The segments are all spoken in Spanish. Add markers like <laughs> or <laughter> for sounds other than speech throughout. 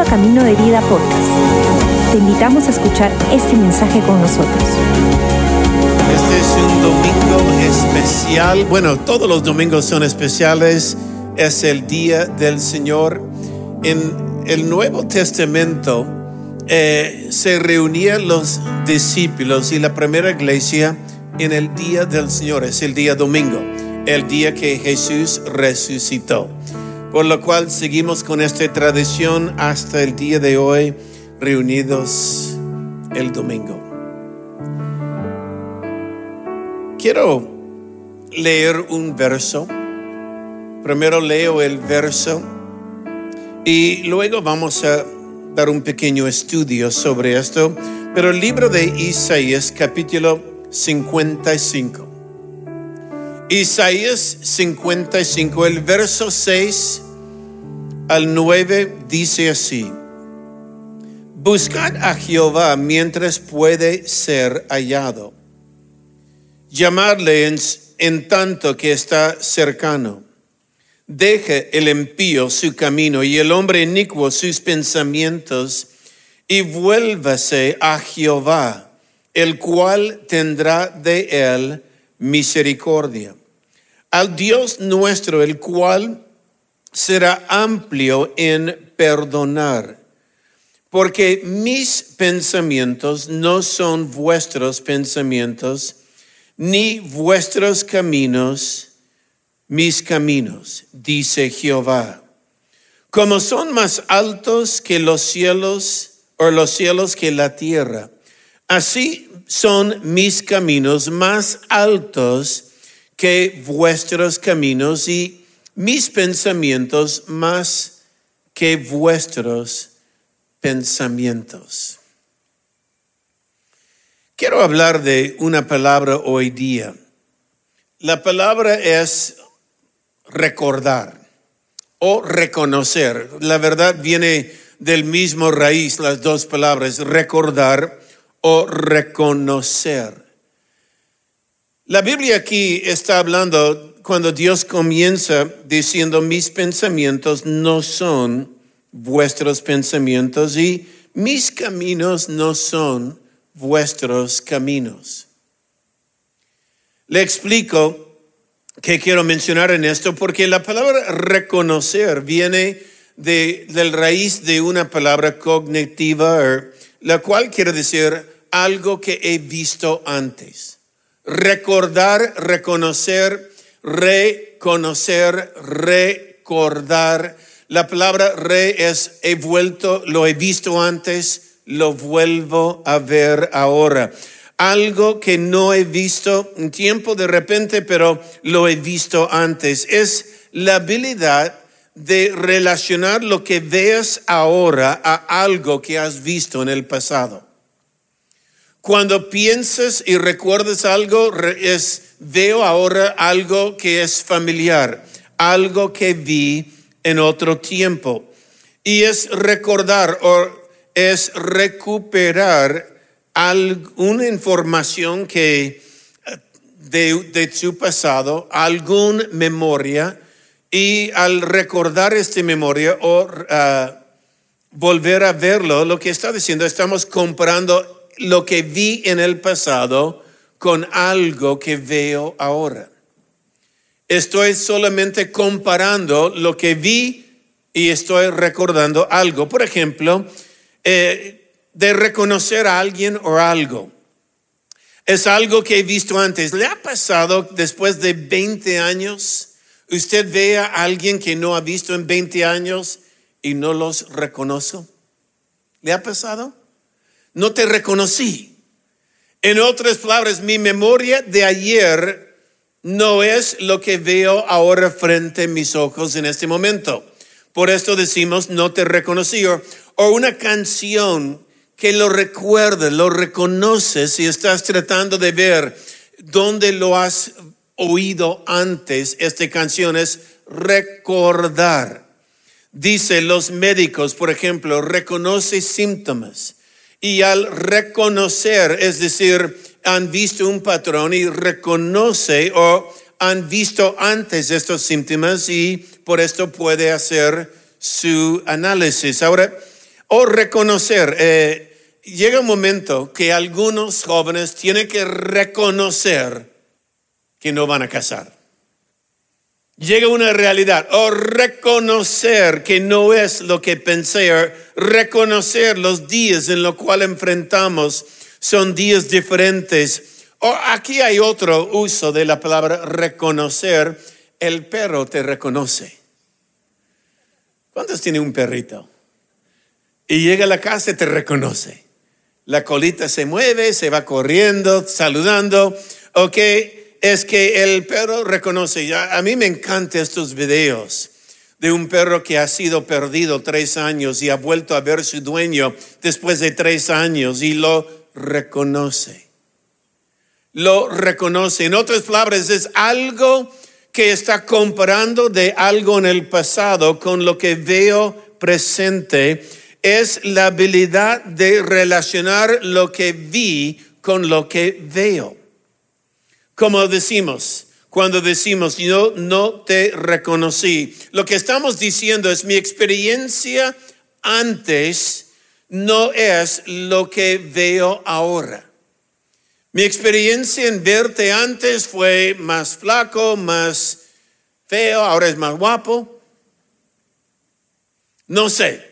Bienvenido a Camino de Vida Podcast. Te invitamos a escuchar este mensaje con nosotros. Este es un domingo especial. Bueno, todos los domingos son especiales. Es el día del Señor. En el Nuevo Testamento eh, se reunían los discípulos y la primera iglesia en el día del Señor. Es el día domingo, el día que Jesús resucitó. Por lo cual seguimos con esta tradición hasta el día de hoy, reunidos el domingo. Quiero leer un verso. Primero leo el verso y luego vamos a dar un pequeño estudio sobre esto. Pero el libro de Isaías capítulo 55. Isaías 55, el verso 6 al 9 dice así. Buscad a Jehová mientras puede ser hallado. Llamadle en, tanto que está cercano. Deje el impío su camino y el hombre inicuo sus pensamientos y vuélvase a Jehová, el cual tendrá de él misericordia al Dios nuestro, el cual será amplio en perdonar. Porque mis pensamientos no son vuestros pensamientos, ni vuestros caminos mis caminos, dice Jehová. Como son más altos que los cielos, o los cielos que la tierra, así son mis caminos más altos que vuestros caminos y mis pensamientos más que vuestros pensamientos. Quiero hablar de una palabra hoy día. La palabra es recordar o reconocer. La verdad viene del mismo raíz, las dos palabras, recordar o reconocer. La Biblia aquí está hablando cuando Dios comienza diciendo mis pensamientos no son vuestros pensamientos y mis caminos no son vuestros caminos. Le explico que quiero mencionar en esto porque la palabra reconocer viene de, del raíz de una palabra cognitiva, la cual quiere decir algo que he visto antes recordar, reconocer, reconocer, recordar. La palabra re es he vuelto, lo he visto antes, lo vuelvo a ver ahora. Algo que no he visto en tiempo de repente, pero lo he visto antes. Es la habilidad de relacionar lo que veas ahora a algo que has visto en el pasado. Cuando piensas y recuerdas algo, es, veo ahora algo que es familiar, algo que vi en otro tiempo. Y es recordar o es recuperar alguna información que de, de tu pasado, alguna memoria, y al recordar esta memoria o ah, volver a verlo, lo que está diciendo, estamos comparando lo que vi en el pasado con algo que veo ahora. Estoy solamente comparando lo que vi y estoy recordando algo. Por ejemplo, eh, de reconocer a alguien o algo. Es algo que he visto antes. ¿Le ha pasado después de 20 años? Usted ve a alguien que no ha visto en 20 años y no los reconoce. ¿Le ha pasado? No te reconocí. En otras palabras, mi memoria de ayer no es lo que veo ahora frente a mis ojos en este momento. Por esto decimos, no te reconocí. O, una canción que lo recuerda, lo reconoces y estás tratando de ver dónde lo has oído antes. Esta canción es recordar. Dice los médicos, por ejemplo, reconoce síntomas y al reconocer, es decir, han visto un patrón y reconoce o han visto antes estos síntomas y por esto puede hacer su análisis. Ahora, o reconocer. Eh, llega un momento que algunos jóvenes tienen que reconocer que no van a casar. Llega una realidad o reconocer que no es lo que pensé, o reconocer los días en los cuales enfrentamos son días diferentes. O aquí hay otro uso de la palabra reconocer. El perro te reconoce. ¿Cuántos tiene un perrito? Y llega a la casa y te reconoce. La colita se mueve, se va corriendo, saludando. Ok, es que el perro reconoce. A mí me encantan estos videos de un perro que ha sido perdido tres años y ha vuelto a ver su dueño después de tres años y lo reconoce. Lo reconoce. En otras palabras, es algo que está comparando de algo en el pasado con lo que veo presente es la habilidad de relacionar lo que vi con lo que veo. Como decimos, cuando decimos yo no te reconocí, lo que estamos diciendo es mi experiencia antes no es lo que veo ahora. Mi experiencia en verte antes fue más flaco, más feo, ahora es más guapo. No sé,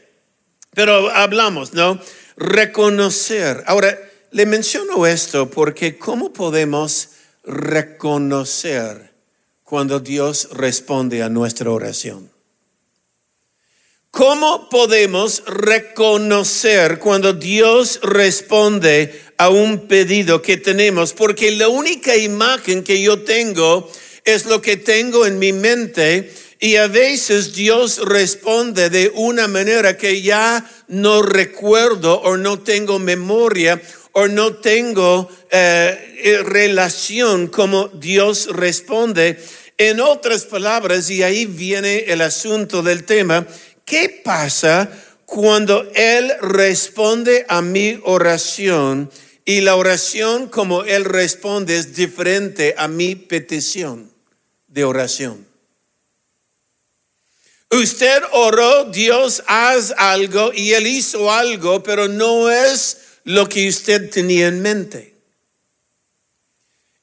pero hablamos, ¿no? Reconocer. Ahora, le menciono esto porque ¿cómo podemos reconocer cuando Dios responde a nuestra oración? ¿Cómo podemos reconocer cuando Dios responde a un pedido que tenemos? Porque la única imagen que yo tengo es lo que tengo en mi mente y a veces Dios responde de una manera que ya no recuerdo o no tengo memoria o no tengo eh, eh, relación como Dios responde. En otras palabras, y ahí viene el asunto del tema, ¿qué pasa cuando Él responde a mi oración y la oración como Él responde es diferente a mi petición de oración? Usted oró, Dios haz algo y Él hizo algo, pero no es lo que usted tenía en mente.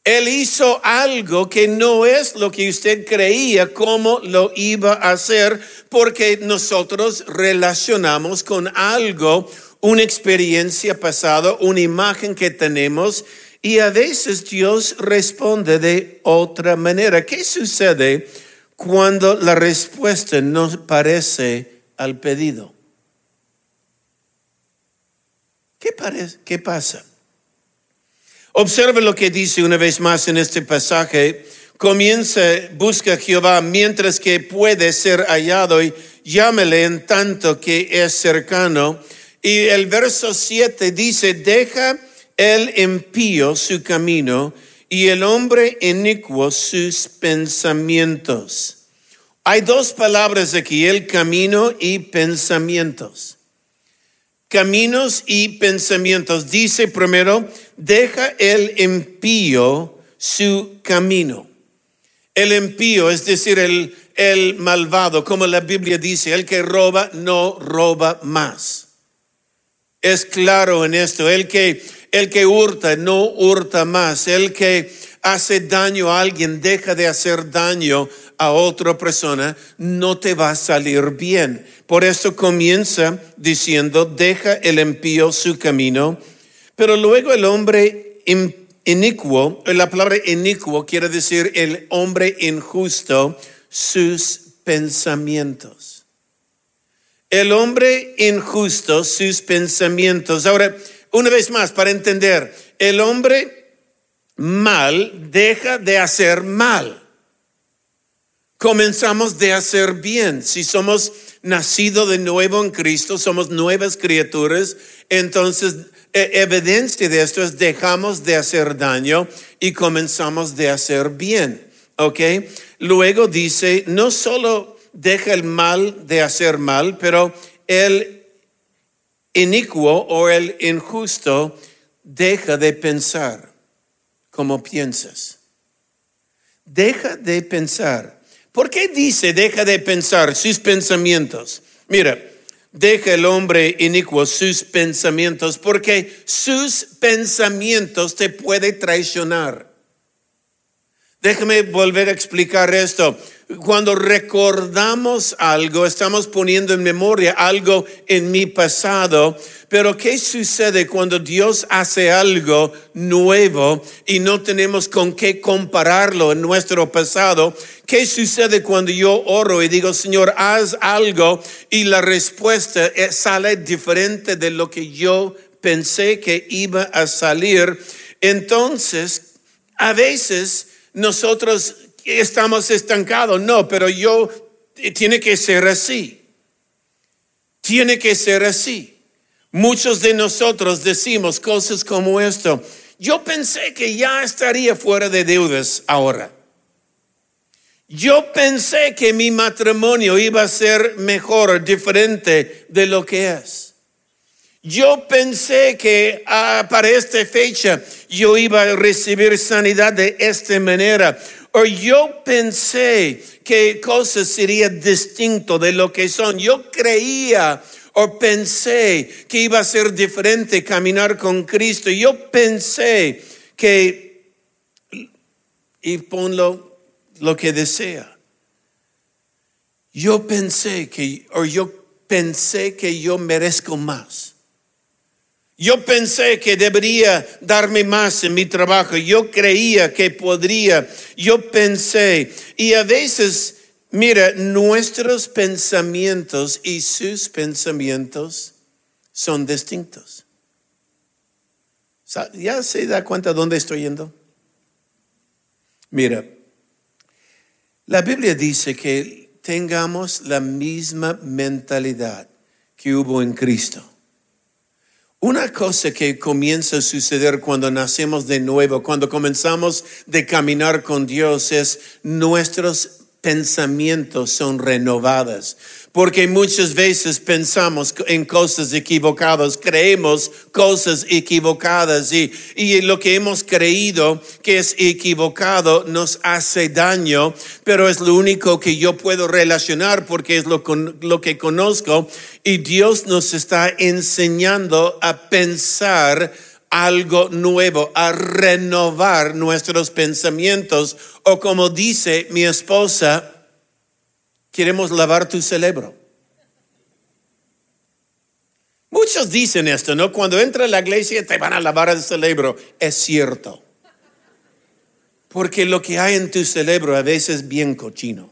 Él hizo algo que no es lo que usted creía cómo lo iba a hacer, porque nosotros relacionamos con algo, una experiencia pasada, una imagen que tenemos, y a veces Dios responde de otra manera. ¿Qué sucede? cuando la respuesta no parece al pedido. ¿Qué, ¿Qué pasa? Observe lo que dice una vez más en este pasaje. Comienza, busca a Jehová mientras que puede ser hallado y llámele en tanto que es cercano. Y el verso 7 dice, deja el impío su camino y el hombre inicuo sus pensamientos. Hay dos palabras aquí, el camino y pensamientos. Caminos y pensamientos. Dice primero, deja el impío su camino. El impío, es decir, el, el malvado, como la Biblia dice, el que roba no roba más. Es claro en esto, el que el que hurta no hurta más. El que hace daño a alguien deja de hacer daño a otra persona, no te va a salir bien. Por eso comienza diciendo, deja el impío su camino, pero luego el hombre inicuo, la palabra inicuo quiere decir el hombre injusto, sus pensamientos. El hombre injusto, sus pensamientos. Ahora, una vez más, para entender, el hombre mal deja de hacer mal. Comenzamos de hacer bien. Si somos nacidos de nuevo en Cristo, somos nuevas criaturas, entonces e, evidencia de esto es dejamos de hacer daño y comenzamos de hacer bien. ¿Ok? Luego dice, no solo deja el mal de hacer mal, pero el inicuo o el injusto deja de pensar como piensas. Deja de pensar. ¿Por qué dice deja de pensar sus pensamientos? Mira, deja el hombre inicuo sus pensamientos, porque sus pensamientos te puede traicionar. Déjame volver a explicar esto. Cuando recordamos algo, estamos poniendo en memoria algo en mi pasado, pero ¿qué sucede cuando Dios hace algo nuevo y no tenemos con qué compararlo en nuestro pasado? ¿Qué sucede cuando yo oro y digo, Señor, haz algo y la respuesta eh, sale diferente de lo que yo pensé que iba a salir? Entonces, a veces nosotros estamos estancados. No, pero yo, eh, tiene que ser así. Tiene que ser así. Muchos de nosotros decimos cosas como esto. Yo pensé que ya estaría fuera de deudas ahora. Yo pensé que mi matrimonio iba a ser mejor, diferente de lo que es. Yo pensé que ah, para esta fecha yo iba a recibir sanidad de esta manera. O yo pensé que cosas serían distinto de lo que son. Yo creía o pensé que iba a ser diferente caminar con Cristo. Yo pensé que, y ponlo lo que desea. Yo pensé que, o yo pensé que yo merezco más. Yo pensé que debería darme más en mi trabajo. Yo creía que podría. Yo pensé. Y a veces, mira, nuestros pensamientos y sus pensamientos son distintos. ¿Ya se da cuenta dónde estoy yendo? Mira, la Biblia dice que tengamos la misma mentalidad que hubo en Cristo. Una cosa que comienza a suceder cuando nacemos de nuevo, cuando comenzamos de caminar con Dios, es nuestros pensamientos son renovados. Porque muchas veces pensamos en cosas equivocadas, creemos cosas equivocadas y, y, lo que hemos creído que es equivocado nos hace daño, pero es lo único que yo puedo relacionar porque es lo, lo que conozco y Dios nos está enseñando a pensar algo nuevo, a renovar nuestros pensamientos. O como dice mi esposa, queremos lavar tu cerebro. Muchos dicen esto, ¿no? Cuando entra a la iglesia te van a lavar el cerebro. Es cierto. Porque lo que hay en tu cerebro a veces es bien cochino.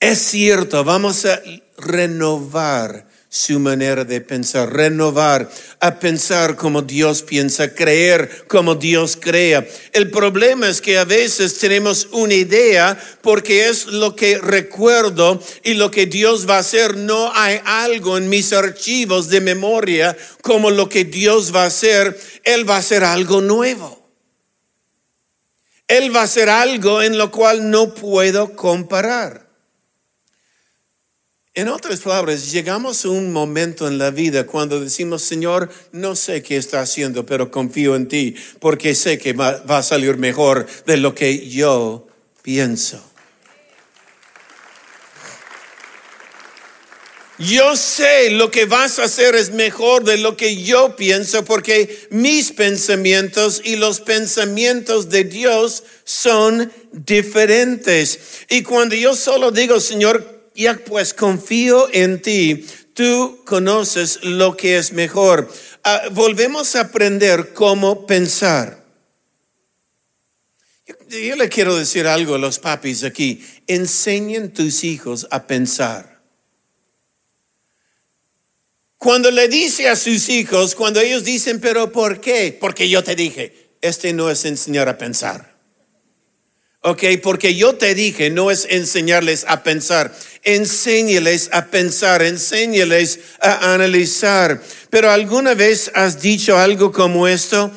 Es cierto, vamos a renovar su manera de pensar, renovar, a pensar como Dios piensa, creer como Dios crea. El problema es que a veces tenemos una idea porque es lo que recuerdo y lo que Dios va a hacer. No hay algo en mis archivos de memoria como lo que Dios va a hacer. Él va a hacer algo nuevo. Él va a hacer algo en lo cual no puedo comparar. En otras palabras, llegamos a un momento en la vida cuando decimos, Señor, no sé qué está haciendo, pero confío en ti porque sé que va, a salir mejor de lo que yo pienso. Yo sé lo que vas a hacer es mejor de lo que yo pienso porque mis pensamientos y los pensamientos de Dios son diferentes. Y cuando yo solo digo, Señor, ya pues confío en ti, tú conoces lo que es mejor. Ah, volvemos a aprender cómo pensar. Yo, le quiero decir algo a los papis aquí. Enseñen tus hijos a pensar. Cuando le dice a sus hijos, cuando ellos dicen, pero ¿por qué? Porque yo te dije, este no es enseñar a pensar. Ok, porque yo te dije, no es enseñarles a pensar, enséñales a pensar, enséñales a analizar. Pero alguna vez has dicho algo como esto,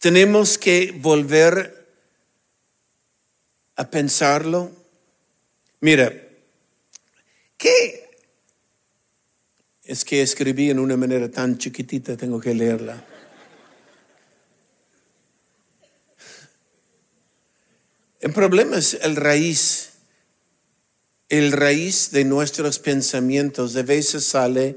tenemos que volver a pensarlo. Mira, ¿qué? Es que escribí en una manera tan chiquitita, tengo que leerla. El problema es el raíz el raíz de nuestros pensamientos de veces sale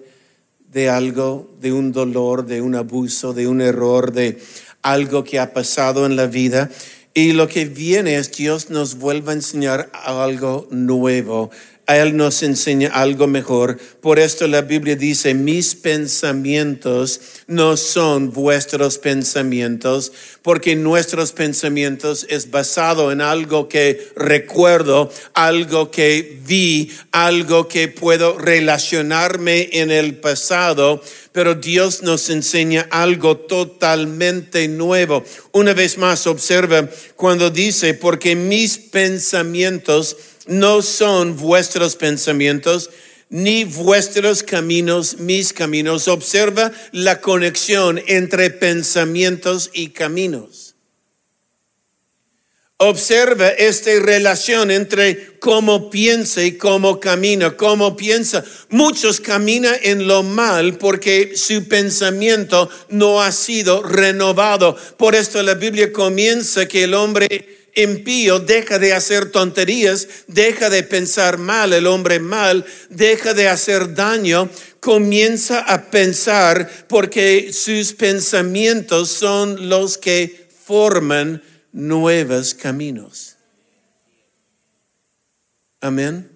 de algo, de un dolor, de un abuso, de un error, de algo que ha pasado en la vida. Y lo que viene es Dios nos vuelve a enseñar algo nuevo, él nos enseña algo mejor. Por esto la Biblia dice, mis pensamientos no son vuestros pensamientos, porque nuestros pensamientos es basado en algo que recuerdo, algo que vi, algo que puedo relacionarme en el pasado, pero Dios nos enseña algo totalmente nuevo. Una vez más, observa cuando dice, porque mis pensamientos no son vuestros pensamientos, ni vuestros caminos mis caminos. Observa la conexión entre pensamientos y caminos. Observa esta relación entre cómo piensa y cómo camina, cómo piensa. Muchos caminan en lo mal porque su pensamiento no ha sido renovado. Por esto la Biblia comienza que el hombre impío deja de hacer tonterías, deja de pensar mal, el hombre mal, deja de hacer daño, comienza a pensar porque sus pensamientos son los que forman nuevos caminos. Amén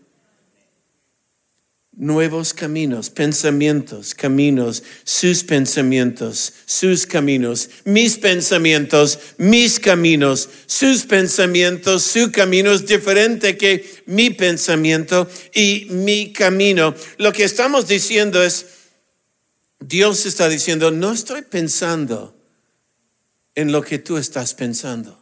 nuevos caminos, pensamientos, caminos, sus pensamientos, sus caminos, mis pensamientos, mis caminos, sus pensamientos, su camino es diferente que mi pensamiento y mi camino. Lo que estamos diciendo es, Dios está diciendo, no estoy pensando en lo que tú estás pensando.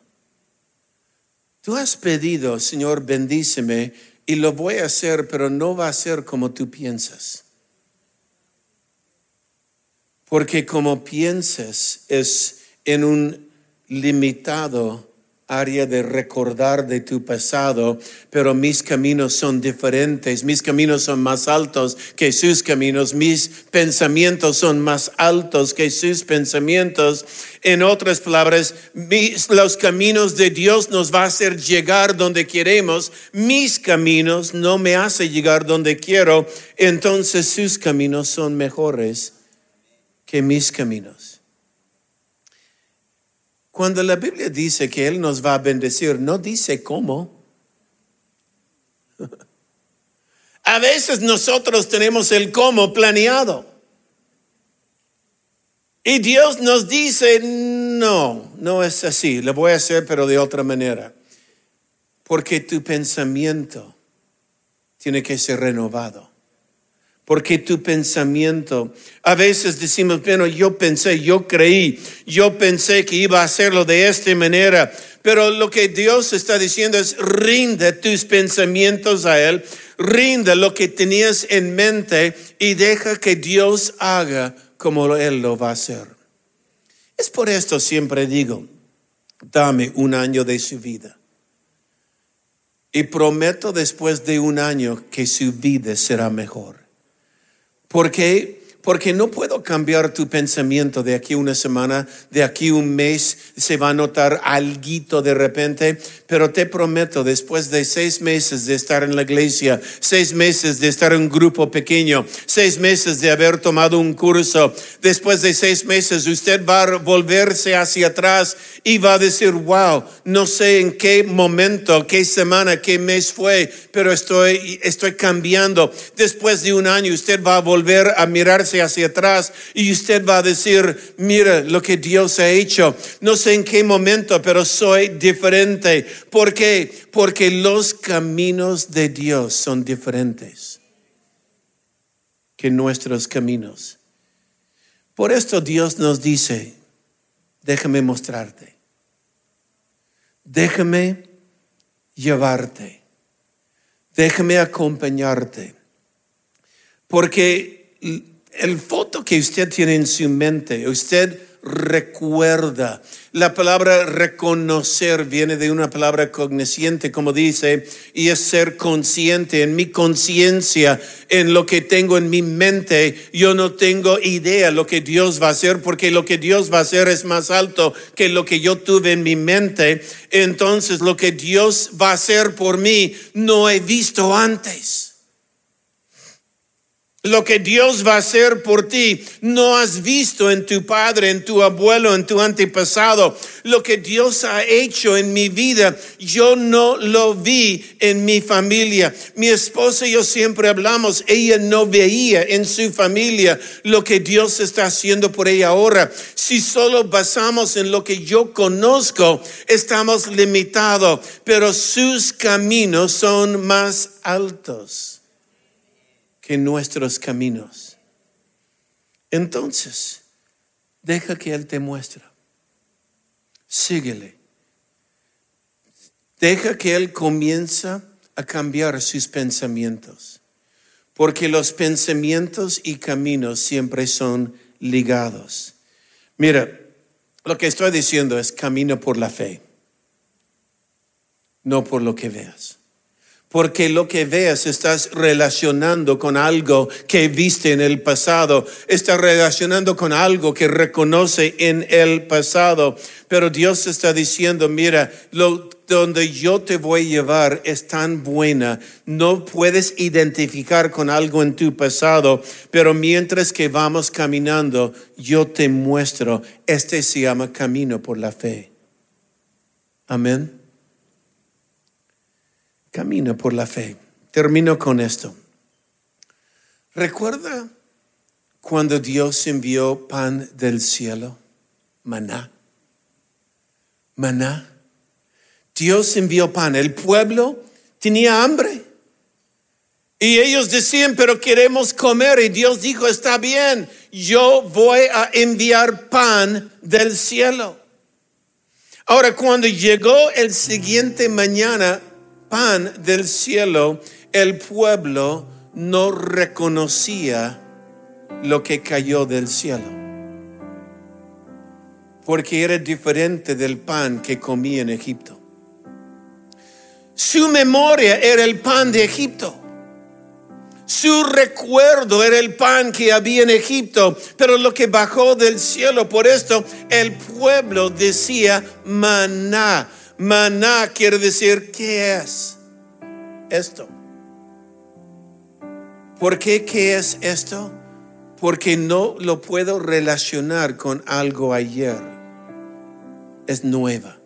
Tú has pedido, Señor, bendíceme y lo voy a hacer, pero no va a ser como tú piensas. Porque como piensas es en un limitado área de recordar de tu pasado, pero mis caminos son diferentes, mis caminos son más altos que sus caminos, mis pensamientos son más altos que sus pensamientos. En otras palabras, los caminos de Dios nos va a hacer llegar donde queremos, mis caminos no me hace llegar donde quiero, entonces sus caminos son mejores que mis caminos. Cuando la Biblia dice que Él nos va a bendecir, no dice cómo. <laughs> A veces nosotros tenemos el cómo planeado. Y Dios nos dice, no, no es así, lo voy a hacer pero de otra manera. Porque tu pensamiento tiene que ser renovado porque tu pensamiento, a veces decimos, bueno, yo pensé, yo creí, yo pensé que iba a hacerlo de esta manera, pero lo que Dios está diciendo es, rinde tus pensamientos a Él, rinde lo que tenías en mente y deja que Dios haga como Él lo va a hacer. Es por esto siempre digo, dame un año de su vida. Y prometo después de un año que su vida será mejor. Porque porque no puedo cambiar tu pensamiento de aquí una semana, de aquí un mes, se va a notar algo de repente, pero te prometo, después de seis meses de estar en la iglesia, seis meses de estar en un grupo pequeño, seis meses de haber tomado un curso, después de seis meses usted va a volverse hacia atrás y va a decir, wow, no sé en qué momento, qué semana, qué mes fue, pero estoy, estoy cambiando. Después de un año usted va a volver a mirarse hacia atrás y usted va a decir, mira lo que Dios ha hecho. No sé en qué momento, pero soy diferente. ¿Por qué? Porque los caminos de Dios son diferentes que nuestros caminos. Por esto Dios nos dice, déjame mostrarte. Déjame llevarte. Déjame acompañarte. Porque el foto que usted tiene en su mente, usted recuerda. La palabra reconocer viene de una palabra cognosciente, como dice, y es ser consciente. En mi conciencia, en lo que tengo en mi mente, yo no tengo idea lo que Dios va a hacer, porque lo que Dios va a hacer es más alto que lo que yo tuve en mi mente. Entonces, lo que Dios va a hacer por mí, no he visto antes. Lo que Dios va a hacer por ti no has visto en tu padre, en tu abuelo, en tu antepasado. Lo que Dios ha hecho en mi vida, yo no lo vi en mi familia. Mi esposa y yo siempre hablamos, ella no veía en su familia lo que Dios está haciendo por ella ahora. Si solo basamos en lo que yo conozco, estamos limitados, pero sus caminos son más altos que nuestros caminos. Entonces, deja que Él te muestre. Síguele. Deja que Él comienza a cambiar sus pensamientos. Porque los pensamientos y caminos siempre son ligados. Mira, lo que estoy diciendo es camino por la fe, no por lo que veas porque lo que veas estás relacionando con algo que viste en el pasado, estás relacionando con algo que reconoce en el pasado, pero Dios está diciendo, mira, lo donde yo te voy a llevar es tan buena, no puedes identificar con algo en tu pasado, pero mientras que vamos caminando, yo te muestro, este se llama camino por la fe. Amén. Camina por la fe. Termino con esto. ¿Recuerda cuando Dios envió pan del cielo? Maná. Maná. Dios envió pan. El pueblo tenía hambre. Y ellos decían, pero queremos comer. Y Dios dijo, está bien, yo voy a enviar pan del cielo. Ahora, cuando llegó el siguiente mañana, pan del cielo, el pueblo no reconocía lo que cayó del cielo. Porque era diferente del pan que comía en Egipto. Su memoria era el pan de Egipto. Su recuerdo era el pan que había en Egipto, pero lo que bajó del cielo. Por esto el pueblo decía maná. Maná quiere decir, ¿qué es esto? ¿Por qué qué es esto? Porque no lo puedo relacionar con algo ayer. Es nueva.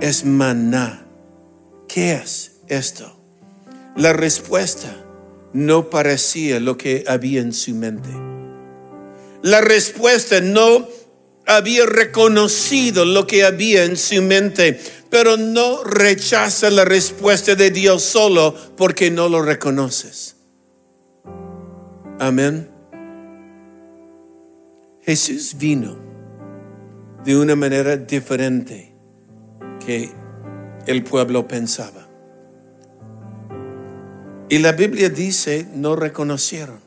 Es maná. ¿Qué es esto? La respuesta no parecía lo que había en su mente. La respuesta no había reconocido lo que había en su mente, pero no rechaza la respuesta de Dios solo porque no lo reconoces. Amén. Jesús vino de una manera diferente que el pueblo pensaba. Y la Biblia dice, no reconocieron.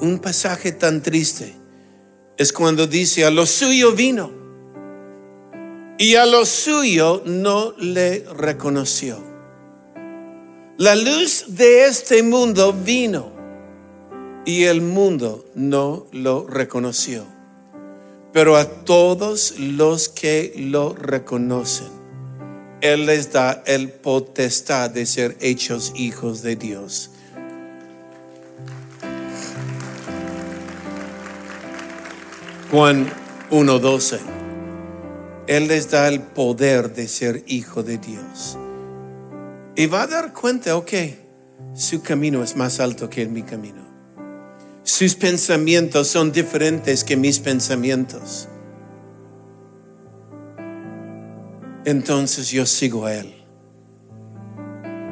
Un pasaje tan triste es cuando dice, a lo suyo vino y a lo suyo no le reconoció. La luz de este mundo vino y el mundo no lo reconoció. Pero a todos los que lo reconocen, Él les da el potestad de ser hechos hijos de Dios. Juan 1.12. Él les da el poder de ser hijo de Dios. Y va a dar cuenta, ok, su camino es más alto que mi camino. Sus pensamientos son diferentes que mis pensamientos. Entonces yo sigo a Él.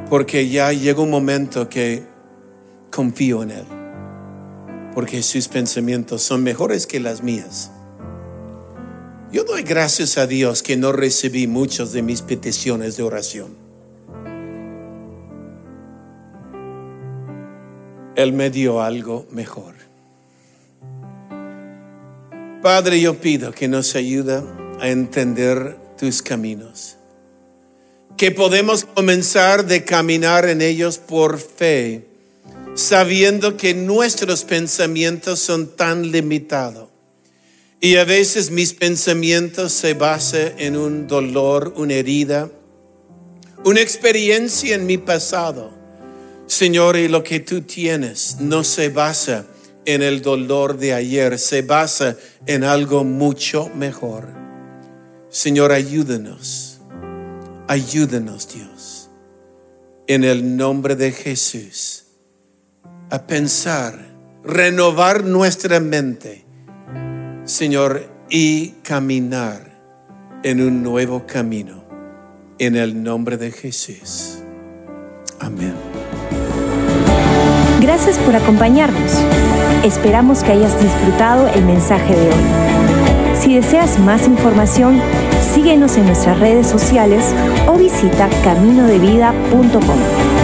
Porque ya llega un momento que confío en Él porque sus pensamientos son mejores que las mías. Yo doy gracias a Dios que no recibí muchas de mis peticiones de oración. Él me dio algo mejor. Padre, yo pido que nos ayude a entender tus caminos. Que podemos comenzar de caminar en ellos por fe, sabiendo que nuestros pensamientos son tan limitados. Y a veces mis pensamientos se basan en un dolor, una herida, una experiencia en mi pasado. Señor, y lo que tú tienes no se basa en el dolor de ayer, se basa en algo mucho mejor. Señor, ayúdanos, ayúdanos Dios, en el nombre de Jesús, a pensar, renovar nuestra mente, Señor, y caminar en un nuevo camino, en el nombre de Jesús. Amén. Gracias por acompañarnos. Esperamos que hayas disfrutado el mensaje de hoy. Si deseas más información, síguenos en nuestras redes sociales o visita caminodevida.com.